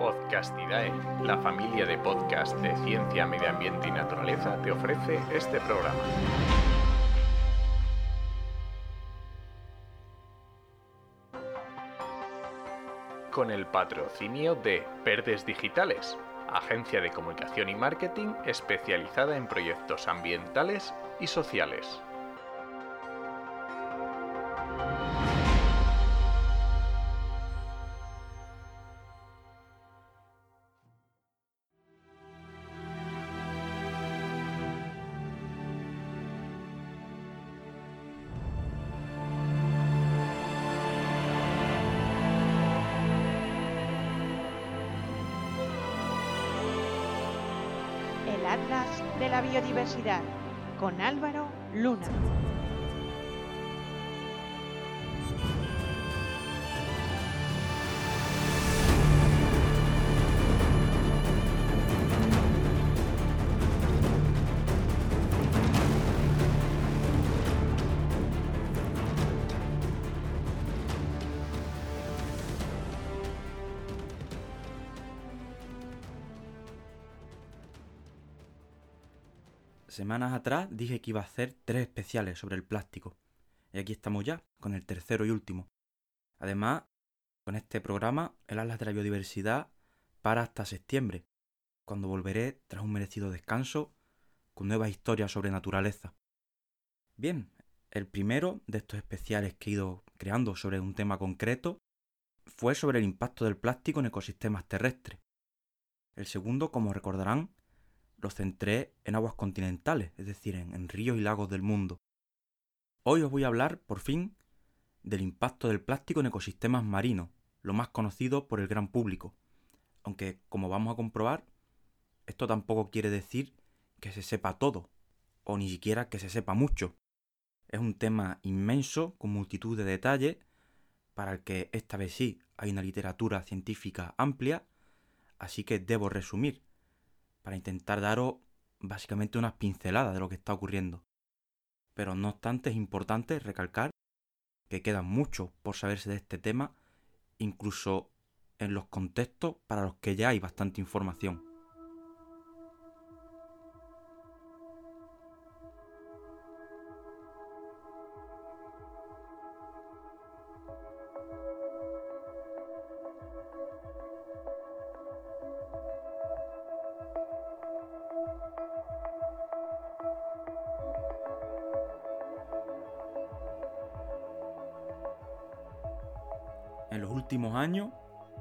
Podcastidae, la familia de podcast de ciencia, medio ambiente y naturaleza, te ofrece este programa. Con el patrocinio de Verdes Digitales, agencia de comunicación y marketing especializada en proyectos ambientales y sociales. Atlas de la Biodiversidad con Álvaro Luna. Semanas atrás dije que iba a hacer tres especiales sobre el plástico. Y aquí estamos ya, con el tercero y último. Además, con este programa, el Atlas de la Biodiversidad para hasta septiembre, cuando volveré tras un merecido descanso con nuevas historias sobre naturaleza. Bien, el primero de estos especiales que he ido creando sobre un tema concreto fue sobre el impacto del plástico en ecosistemas terrestres. El segundo, como recordarán, lo centré en aguas continentales, es decir, en, en, ríos y lagos del mundo. Hoy os voy a hablar, por fin, del impacto del plástico en ecosistemas marinos, lo más conocido por el gran público. Aunque, como vamos a comprobar, esto tampoco quiere decir que se sepa todo, o ni siquiera que se sepa mucho. Es un tema inmenso, con multitud de detalles, para el que esta vez sí hay una literatura científica amplia, así que debo resumir para intentar daros básicamente unas pinceladas de lo que está ocurriendo. Pero no obstante es importante recalcar que queda mucho por saberse de este tema, incluso en los contextos para los que ya hay bastante información.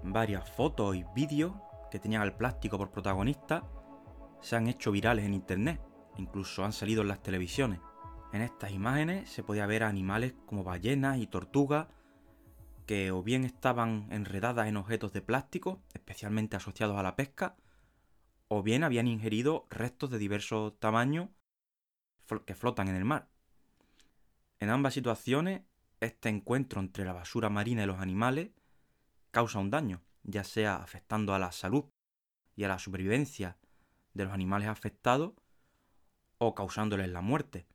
Varias fotos y vídeos que tenían al plástico por protagonista se han hecho virales en internet, incluso han salido en las televisiones. En estas imágenes se podía ver animales como ballenas y tortugas que o bien estaban enredadas en objetos de plástico, especialmente asociados a la pesca, o bien habían ingerido restos de diversos tamaños que flotan en el mar. En ambas situaciones este encuentro entre la basura marina y los animales causa un daño, ya sea afectando a la salud y a la supervivencia de los animales afectados o causándoles la muerte,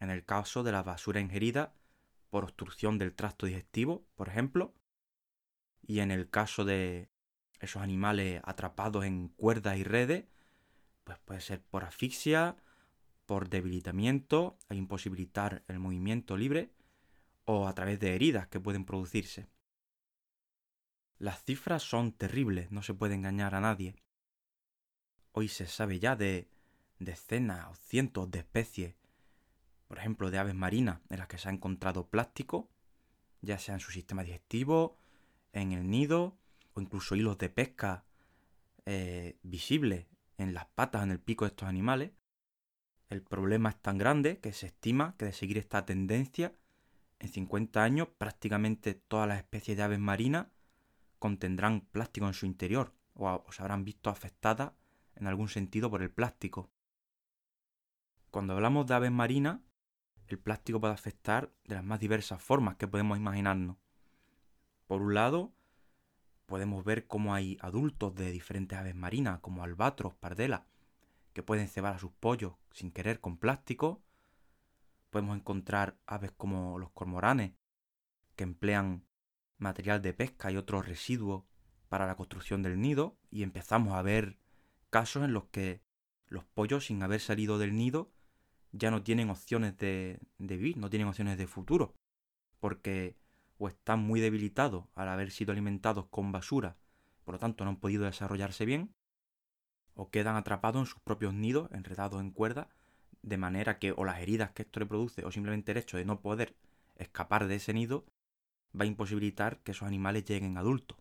en el caso de la basura ingerida por obstrucción del tracto digestivo, por ejemplo, y en el caso de esos animales atrapados en cuerdas y redes, pues puede ser por asfixia, por debilitamiento e imposibilitar el movimiento libre, o a través de heridas que pueden producirse. Las cifras son terribles, no se puede engañar a nadie. Hoy se sabe ya de decenas o cientos de especies, por ejemplo de aves marinas, en las que se ha encontrado plástico, ya sea en su sistema digestivo, en el nido, o incluso hilos de pesca eh, visibles en las patas, en el pico de estos animales. El problema es tan grande que se estima que de seguir esta tendencia, en 50 años prácticamente todas las especies de aves marinas contendrán plástico en su interior o, se habrán visto afectadas en algún sentido por el plástico. Cuando hablamos de aves marinas, el plástico puede afectar de las más diversas formas que podemos imaginarnos. Por un lado, podemos ver cómo hay adultos de diferentes aves marinas, como albatros, pardelas, que pueden cebar a sus pollos sin querer con plástico, podemos encontrar aves como los cormoranes, que emplean material de pesca y otros residuos para la construcción del nido y empezamos a ver casos en los que los pollos sin haber salido del nido ya no tienen opciones de, vivir, no tienen opciones de futuro, porque o están muy debilitados al haber sido alimentados con basura, por lo tanto no han podido desarrollarse bien, o quedan atrapados en sus propios nidos, enredados en cuerda, de manera que o las heridas que esto le produce o simplemente el hecho de no poder escapar de ese nido va a imposibilitar que esos animales lleguen adultos.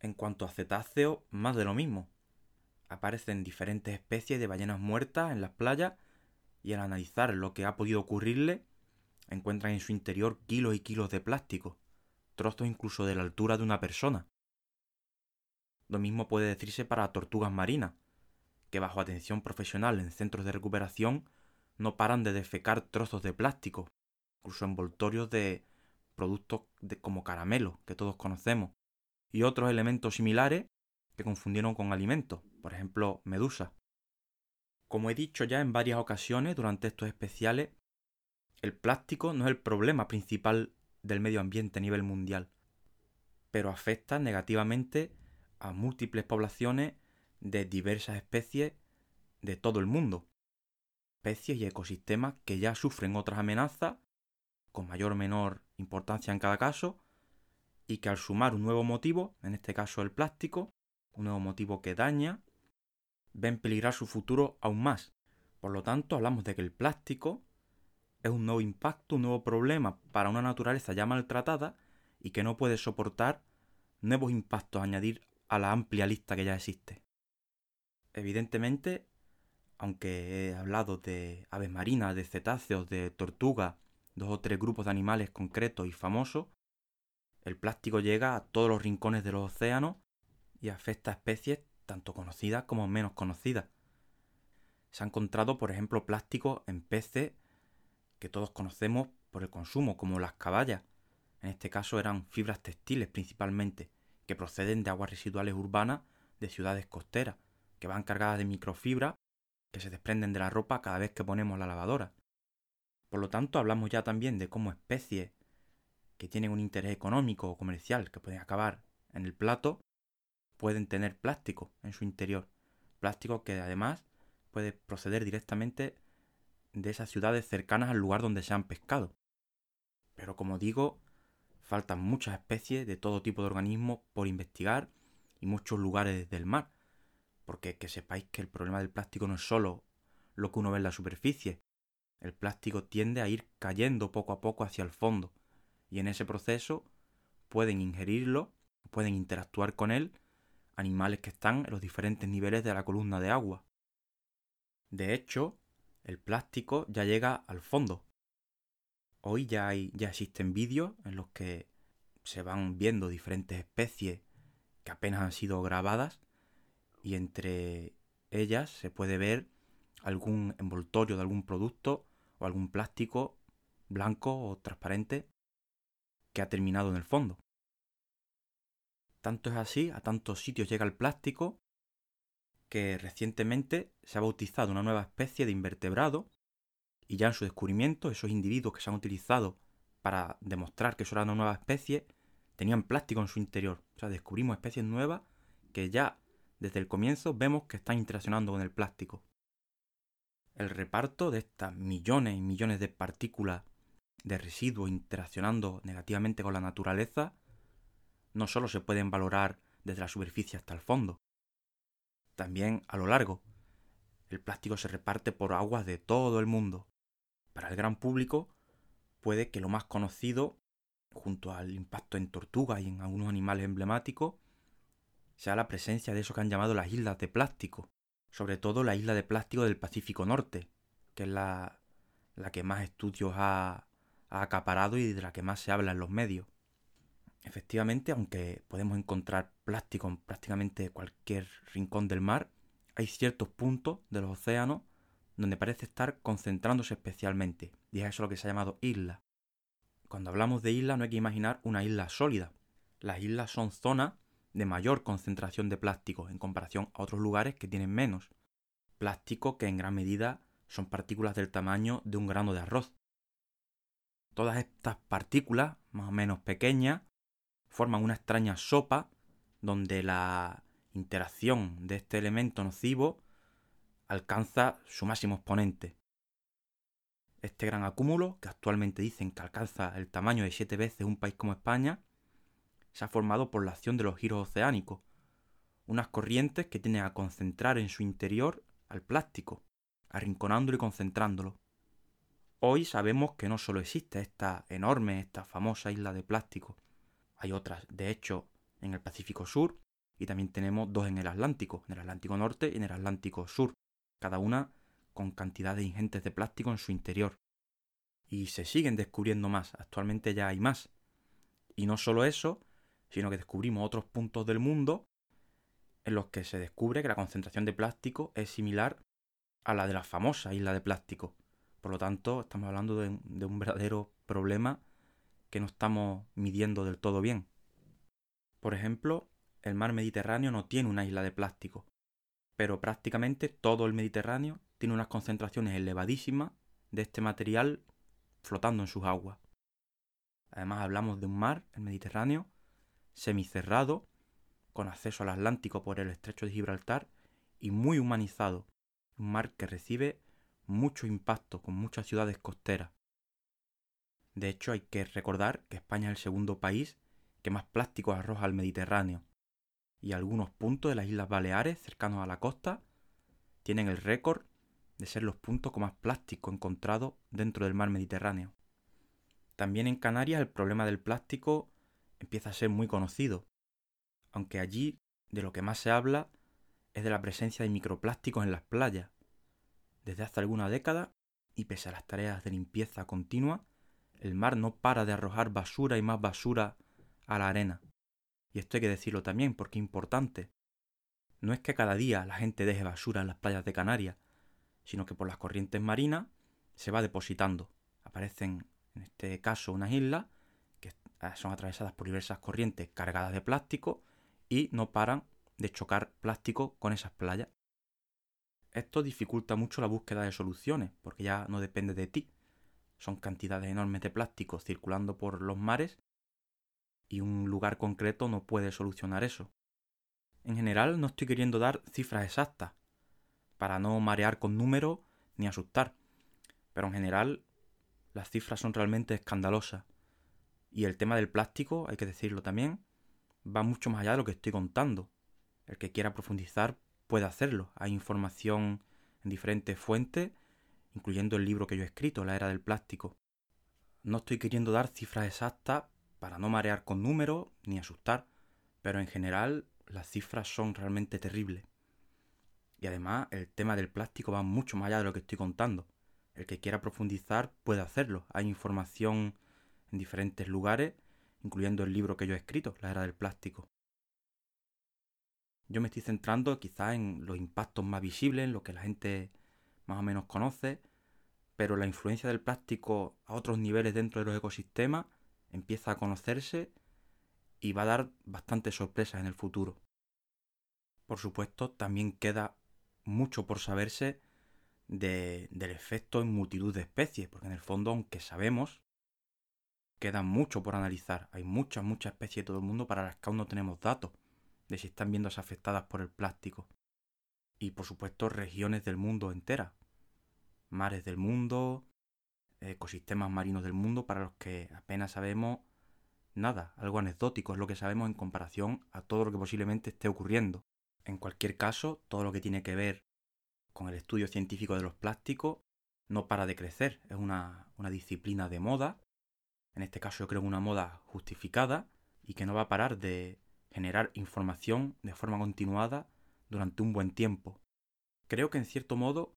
En cuanto a cetáceos, más de lo mismo. Aparecen diferentes especies de ballenas muertas en las playas y al analizar lo que ha podido ocurrirle, encuentran en su interior kilos y kilos de plástico, trozos incluso de la altura de una persona. Lo mismo puede decirse para tortugas marinas, que bajo atención profesional en centros de recuperación no paran de defecar trozos de plástico, incluso envoltorios de productos como caramelo, que todos conocemos, y otros elementos similares que confundieron con alimentos, por ejemplo, medusa. Como he dicho ya en varias ocasiones durante estos especiales, el plástico no es el problema principal del medio ambiente a nivel mundial, pero afecta negativamente a múltiples poblaciones de diversas especies de todo el mundo. Especies y ecosistemas que ya sufren otras amenazas, con mayor o menor importancia en cada caso, y que al sumar un nuevo motivo, en este caso el plástico, un nuevo motivo que daña, ven peligrar su futuro aún más. Por lo tanto, hablamos de que el plástico es un nuevo impacto, un nuevo problema para una naturaleza ya maltratada y que no puede soportar nuevos impactos a añadir a la amplia lista que ya existe. Evidentemente, aunque he hablado de aves marinas, de cetáceos, de tortugas, dos o tres grupos de animales concretos y famosos, el plástico llega a todos los rincones de los océanos y afecta a especies tanto conocidas como menos conocidas. Se ha encontrado, por ejemplo, plástico en peces que todos conocemos por el consumo, como las caballas. En este caso eran fibras textiles principalmente, que proceden de aguas residuales urbanas de ciudades costeras, que van cargadas de microfibra que se desprenden de la ropa cada vez que ponemos la lavadora. Por lo tanto, hablamos ya también de cómo especies que tienen un interés económico o comercial que pueden acabar en el plato pueden tener plástico en su interior. Plástico que además puede proceder directamente de esas ciudades cercanas al lugar donde se han pescado. Pero como digo, Faltan muchas especies de todo tipo de organismos por investigar y muchos lugares del mar. Porque que sepáis que el problema del plástico no es solo lo que uno ve en la superficie. El plástico tiende a ir cayendo poco a poco hacia el fondo. Y en ese proceso pueden ingerirlo, pueden interactuar con él animales que están en los diferentes niveles de la columna de agua. De hecho, el plástico ya llega al fondo, Hoy ya, hay, ya existen vídeos en los que se van viendo diferentes especies que apenas han sido grabadas y entre ellas se puede ver algún envoltorio de algún producto o algún plástico blanco o transparente que ha terminado en el fondo. Tanto es así, a tantos sitios llega el plástico que recientemente se ha bautizado una nueva especie de invertebrado y ya en su descubrimiento, esos individuos que se han utilizado para demostrar que eso era una nueva especie, tenían plástico en su interior. O sea, descubrimos especies nuevas que ya desde el comienzo vemos que están interaccionando con el plástico. El reparto de estas millones y millones de partículas de residuos interaccionando negativamente con la naturaleza no solo se pueden valorar desde la superficie hasta el fondo, también a lo largo. El plástico se reparte por aguas de todo el mundo, para el gran público, puede que lo más conocido, junto al impacto en tortugas y en algunos animales emblemáticos, sea la presencia de eso que han llamado las islas de plástico, sobre todo la isla de plástico del Pacífico Norte, que es la, la que más estudios ha, ha acaparado y de la que más se habla en los medios. Efectivamente, aunque podemos encontrar plástico en prácticamente cualquier rincón del mar, hay ciertos puntos de los océanos donde parece estar concentrándose especialmente, y es eso lo que se ha llamado isla. Cuando hablamos de isla no hay que imaginar una isla sólida. Las islas son zonas de mayor concentración de plástico en comparación a otros lugares que tienen menos. Plástico que en gran medida son partículas del tamaño de un grano de arroz. Todas estas partículas, más o menos pequeñas, forman una extraña sopa donde la interacción de este elemento nocivo alcanza su máximo exponente. Este gran acúmulo, que actualmente dicen que alcanza el tamaño de siete veces un país como España, se ha formado por la acción de los giros oceánicos, unas corrientes que tienden a concentrar en su interior al plástico, arrinconándolo y concentrándolo. Hoy sabemos que no solo existe esta enorme, esta famosa isla de plástico, hay otras, de hecho, en el Pacífico Sur y también tenemos dos en el Atlántico, en el Atlántico Norte y en el Atlántico Sur, cada una con cantidades ingentes de plástico en su interior. Y se siguen descubriendo más, actualmente ya hay más. Y no solo eso, sino que descubrimos otros puntos del mundo en los que se descubre que la concentración de plástico es similar a la de la famosa isla de plástico. Por lo tanto, estamos hablando de, de un verdadero problema que no estamos midiendo del todo bien. Por ejemplo, el mar Mediterráneo no tiene una isla de plástico, pero prácticamente todo el Mediterráneo tiene unas concentraciones elevadísimas de este material flotando en sus aguas. Además hablamos de un mar, el Mediterráneo, semicerrado, con acceso al Atlántico por el estrecho de Gibraltar y muy humanizado, un mar que recibe mucho impacto con muchas ciudades costeras. De hecho, hay que recordar que España es el segundo país que más plásticos arroja al Mediterráneo, y algunos puntos de las Islas Baleares, cercanos a la costa, tienen el récord de ser los puntos con más plástico encontrado dentro del mar Mediterráneo. También en Canarias el problema del plástico empieza a ser muy conocido, aunque allí de lo que más se habla es de la presencia de microplásticos en las playas. Desde hace alguna década, y pese a las tareas de limpieza continua, el mar no para de arrojar basura y más basura a la arena. Y esto hay que decirlo también porque es importante. No es que cada día la gente deje basura en las playas de Canarias, sino que por las corrientes marinas se va depositando. Aparecen, en este caso, unas islas son atravesadas por diversas corrientes cargadas de plástico y no paran de chocar plástico con esas playas. Esto dificulta mucho la búsqueda de soluciones, porque ya no depende de ti, son cantidades enormes de plástico circulando por los mares y un lugar concreto no puede solucionar eso. En general no estoy queriendo dar cifras exactas, para no marear con números ni asustar, pero en general las cifras son realmente escandalosas. Y el tema del plástico, hay que decirlo también, va mucho más allá de lo que estoy contando. El que quiera profundizar puede hacerlo. Hay información en diferentes fuentes incluyendo el libro que yo he escrito, La Era del Plástico. No estoy queriendo dar cifras exactas para no marear con números ni asustar, pero en general las cifras son realmente terribles. Y además el tema del plástico va mucho más allá de lo que estoy contando. El que quiera profundizar puede hacerlo. Hay información en diferentes lugares, incluyendo el libro que yo he escrito, La Era del Plástico. Yo me estoy centrando quizás en los impactos más visibles, en lo que la gente más o menos conoce, pero la influencia del plástico a otros niveles dentro de los ecosistemas empieza a conocerse y va a dar bastantes sorpresas en el futuro. Por supuesto, también queda mucho por saberse del efecto en multitud de especies, porque en el fondo, aunque sabemos, queda mucho por analizar. Hay muchas, muchas especies de todo el mundo para las que aún no tenemos datos de si están viéndose afectadas por el plástico y por supuesto regiones del mundo enteras, mares del mundo, ecosistemas marinos del mundo para los que apenas sabemos nada, algo anecdótico es lo que sabemos en comparación a todo lo que posiblemente esté ocurriendo. En cualquier caso, todo lo que tiene que ver con el estudio científico de los plásticos no para de crecer, es una, una disciplina de moda, en este caso yo creo una moda justificada y que no va a parar de generar información de forma continuada durante un buen tiempo. Creo que en cierto modo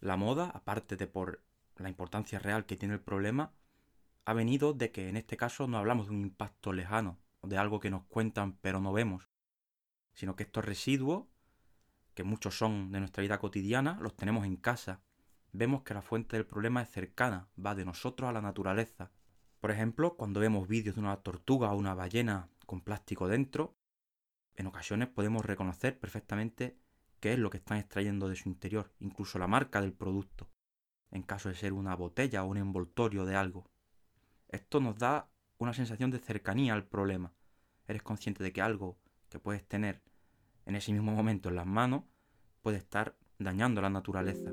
la moda, aparte de por la importancia real que tiene el problema, ha venido de que en este caso no hablamos de un impacto lejano, de algo que nos cuentan pero no vemos, sino que estos residuos, que muchos son de nuestra vida cotidiana, los tenemos en casa. Vemos que la fuente del problema es cercana, va de nosotros a la naturaleza. Por ejemplo, cuando vemos vídeos de una tortuga o una ballena con plástico dentro, en ocasiones podemos reconocer perfectamente qué es lo que están extrayendo de su interior, incluso la marca del producto, en caso de ser una botella o un envoltorio de algo. Esto nos da una sensación de cercanía al problema. Eres consciente de que algo que puedes tener en ese mismo momento en las manos puede estar dañando la naturaleza.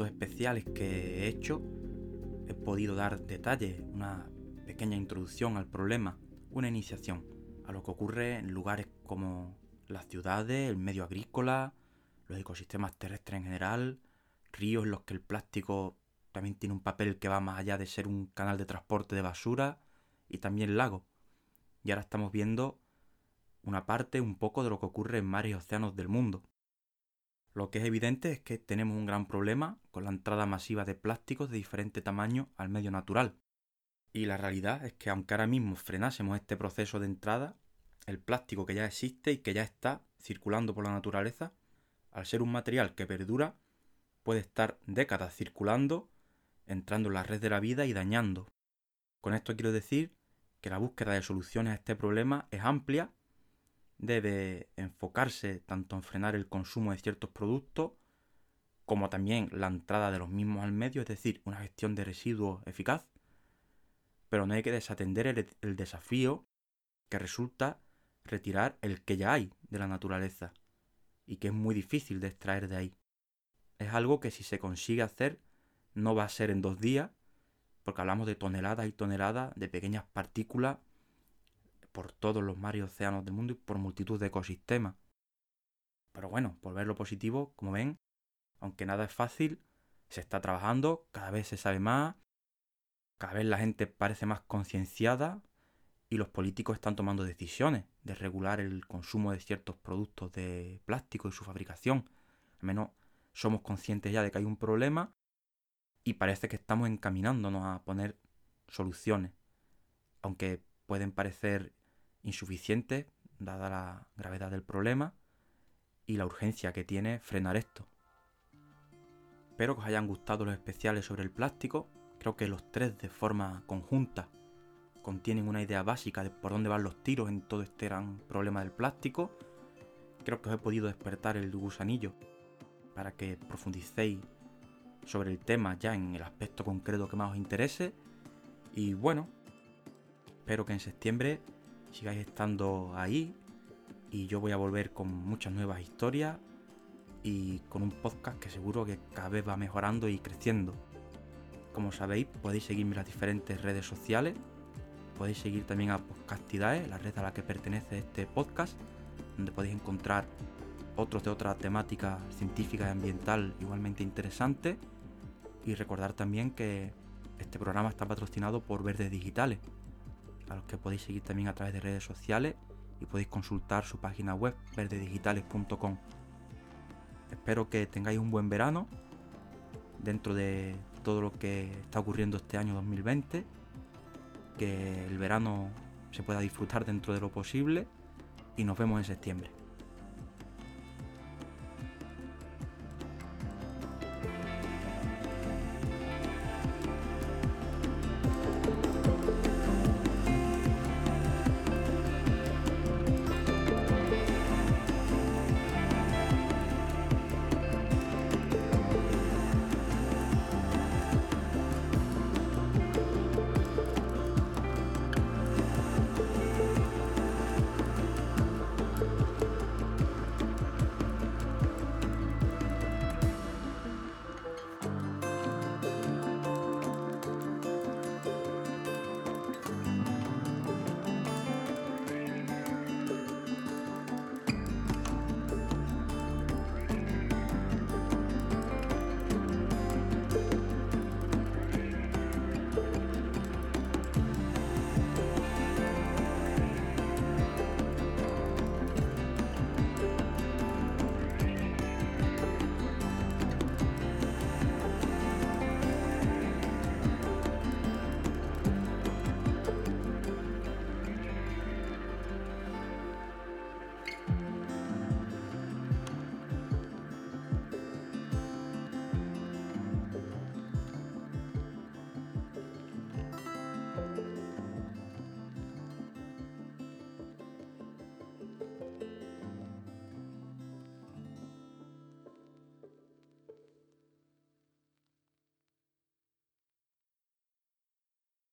En estos especiales que he hecho he podido dar detalles, una pequeña introducción al problema, una iniciación a lo que ocurre en lugares como las ciudades, el medio agrícola, los ecosistemas terrestres en general, ríos en los que el plástico también tiene un papel que va más allá de ser un canal de transporte de basura y también lagos. Y ahora estamos viendo una parte un poco de lo que ocurre en mares y océanos del mundo. Lo que es evidente es que tenemos un gran problema con la entrada masiva de plásticos de diferente tamaño al medio natural. Y la realidad es que aunque ahora mismo frenásemos este proceso de entrada, el plástico que ya existe y que ya está circulando por la naturaleza, al ser un material que perdura, puede estar décadas circulando, entrando en la red de la vida y dañando. Con esto quiero decir que la búsqueda de soluciones a este problema es amplia debe enfocarse tanto en frenar el consumo de ciertos productos como también la entrada de los mismos al medio, es decir, una gestión de residuos eficaz. Pero no hay que desatender el, desafío que resulta retirar el que ya hay de la naturaleza y que es muy difícil de extraer de ahí. Es algo que si se consigue hacer no va a ser en dos días, porque hablamos de toneladas y toneladas de pequeñas partículas por todos los mares y océanos del mundo y por multitud de ecosistemas. Pero bueno, por ver lo positivo, como ven, aunque nada es fácil, se está trabajando, cada vez se sabe más, cada vez la gente parece más concienciada y los políticos están tomando decisiones de regular el consumo de ciertos productos de plástico y su fabricación. Al menos somos conscientes ya de que hay un problema y parece que estamos encaminándonos a poner soluciones. Aunque pueden parecer insuficiente, dada la gravedad del problema y la urgencia que tiene frenar esto. Espero que os hayan gustado los especiales sobre el plástico. Creo que los tres de forma conjunta contienen una idea básica de por dónde van los tiros en todo este gran problema del plástico. Creo que os he podido despertar el gusanillo para que profundicéis sobre el tema ya en el aspecto concreto que más os interese. Y bueno, espero que en septiembre sigáis estando ahí y yo voy a volver con muchas nuevas historias y con un podcast que seguro que cada vez va mejorando y creciendo. Como sabéis, podéis seguirme en las diferentes redes sociales, podéis seguir también a Podcastidae, la red a la que pertenece este podcast, donde podéis encontrar otros de otra temática científica y ambiental igualmente interesante. Y recordar también que este programa está patrocinado por Verdes Digitales, a los que podéis seguir también a través de redes sociales y podéis consultar su página web verdedigitales.com. Espero que tengáis un buen verano dentro de todo lo que está ocurriendo este año 2020, que el verano se pueda disfrutar dentro de lo posible y nos vemos en septiembre.